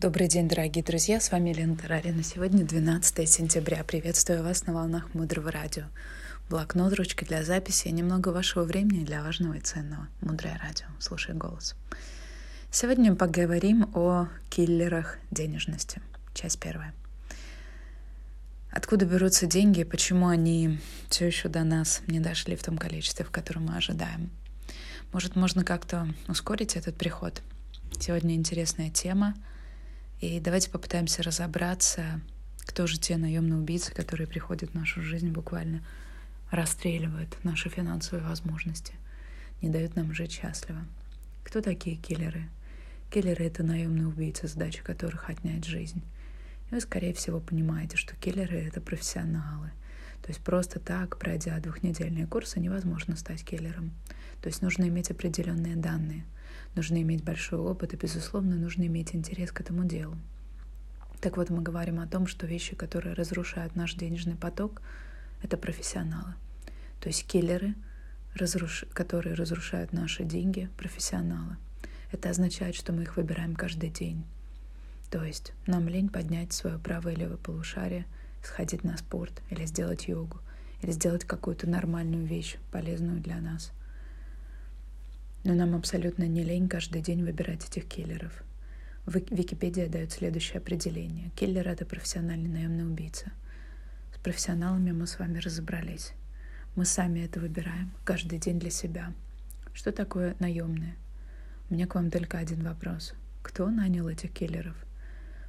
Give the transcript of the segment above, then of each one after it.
Добрый день, дорогие друзья, с вами Лена Тарарина. Сегодня 12 сентября. Приветствую вас на волнах Мудрого Радио. Блокнот, ручка для записи и немного вашего времени для важного и ценного. Мудрое Радио. Слушай голос. Сегодня поговорим о киллерах денежности. Часть первая. Откуда берутся деньги и почему они все еще до нас не дошли в том количестве, в котором мы ожидаем? Может, можно как-то ускорить этот приход? Сегодня интересная тема — и давайте попытаемся разобраться, кто же те наемные убийцы, которые приходят в нашу жизнь, буквально расстреливают наши финансовые возможности, не дают нам жить счастливо. Кто такие киллеры? Киллеры — это наемные убийцы, задача которых отнять жизнь. И вы, скорее всего, понимаете, что киллеры — это профессионалы. То есть просто так, пройдя двухнедельные курсы, невозможно стать киллером. То есть нужно иметь определенные данные — нужно иметь большой опыт и, безусловно, нужно иметь интерес к этому делу. Так вот, мы говорим о том, что вещи, которые разрушают наш денежный поток, это профессионалы. То есть киллеры, разруш... которые разрушают наши деньги, профессионалы. Это означает, что мы их выбираем каждый день. То есть нам лень поднять свое правое и левое полушарие, сходить на спорт или сделать йогу, или сделать какую-то нормальную вещь, полезную для нас. Но нам абсолютно не лень каждый день выбирать этих киллеров. Википедия дает следующее определение. Киллер — это профессиональный наемный убийца. С профессионалами мы с вами разобрались. Мы сами это выбираем каждый день для себя. Что такое наемное? У меня к вам только один вопрос. Кто нанял этих киллеров?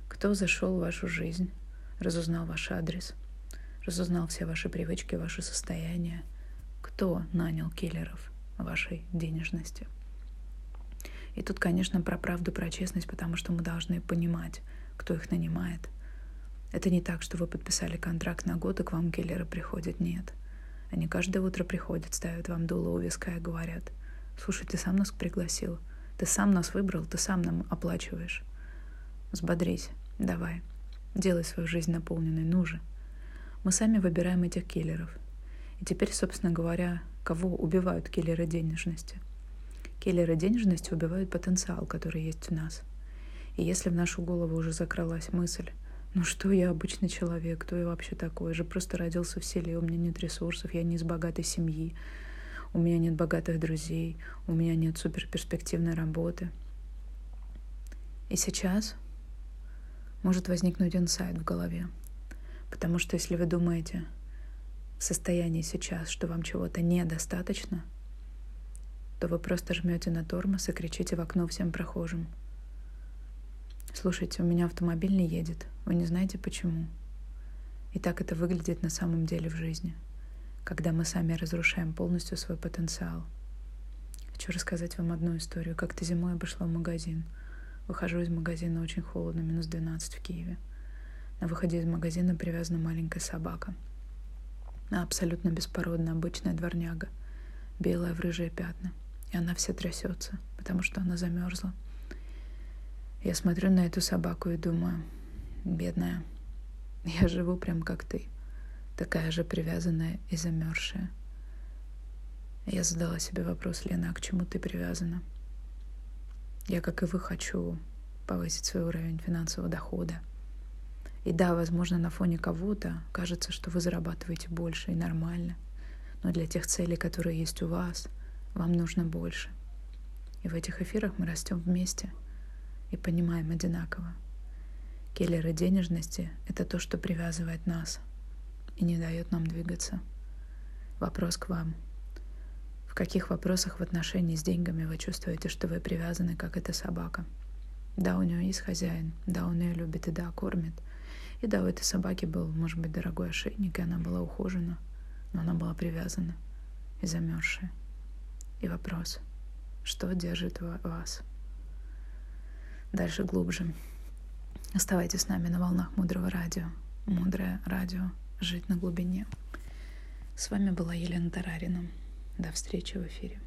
Кто зашел в вашу жизнь, разузнал ваш адрес, разузнал все ваши привычки, ваше состояние? Кто нанял киллеров? вашей денежности. И тут, конечно, про правду, про честность, потому что мы должны понимать, кто их нанимает. Это не так, что вы подписали контракт на год, и к вам киллеры приходят. Нет. Они каждое утро приходят, ставят вам дуло у виска и говорят, слушай, ты сам нас пригласил, ты сам нас выбрал, ты сам нам оплачиваешь. Взбодрись, давай, делай свою жизнь наполненной, ну же. Мы сами выбираем этих киллеров. И теперь, собственно говоря, Кого убивают киллеры денежности? Киллеры денежности убивают потенциал, который есть в нас. И если в нашу голову уже закралась мысль, ну что я обычный человек, кто я вообще такой, я же просто родился в селе, у меня нет ресурсов, я не из богатой семьи, у меня нет богатых друзей, у меня нет суперперспективной работы. И сейчас может возникнуть инсайт в голове. Потому что если вы думаете, в состоянии сейчас, что вам чего-то недостаточно, то вы просто жмете на тормоз и кричите в окно всем прохожим. Слушайте, у меня автомобиль не едет. Вы не знаете почему. И так это выглядит на самом деле в жизни, когда мы сами разрушаем полностью свой потенциал. Хочу рассказать вам одну историю. Как-то зимой я пошла в магазин. Выхожу из магазина, очень холодно, минус 12 в Киеве. На выходе из магазина привязана маленькая собака — абсолютно беспородная, обычная дворняга, белая в рыжие пятна. И она вся трясется, потому что она замерзла. Я смотрю на эту собаку и думаю, бедная, я живу прям как ты, такая же привязанная и замерзшая. Я задала себе вопрос, Лена, а к чему ты привязана? Я, как и вы, хочу повысить свой уровень финансового дохода, и да, возможно, на фоне кого-то кажется, что вы зарабатываете больше и нормально. Но для тех целей, которые есть у вас, вам нужно больше. И в этих эфирах мы растем вместе и понимаем одинаково. Келлеры денежности — это то, что привязывает нас и не дает нам двигаться. Вопрос к вам. Каких вопросах в отношении с деньгами вы чувствуете, что вы привязаны, как эта собака? Да, у нее есть хозяин, да, он ее любит и да, кормит — и да, у этой собаки был, может быть, дорогой ошейник, и она была ухожена, но она была привязана и замерзшая. И вопрос, что держит вас? Дальше глубже. Оставайтесь с нами на волнах Мудрого Радио. Мудрое Радио. Жить на глубине. С вами была Елена Тарарина. До встречи в эфире.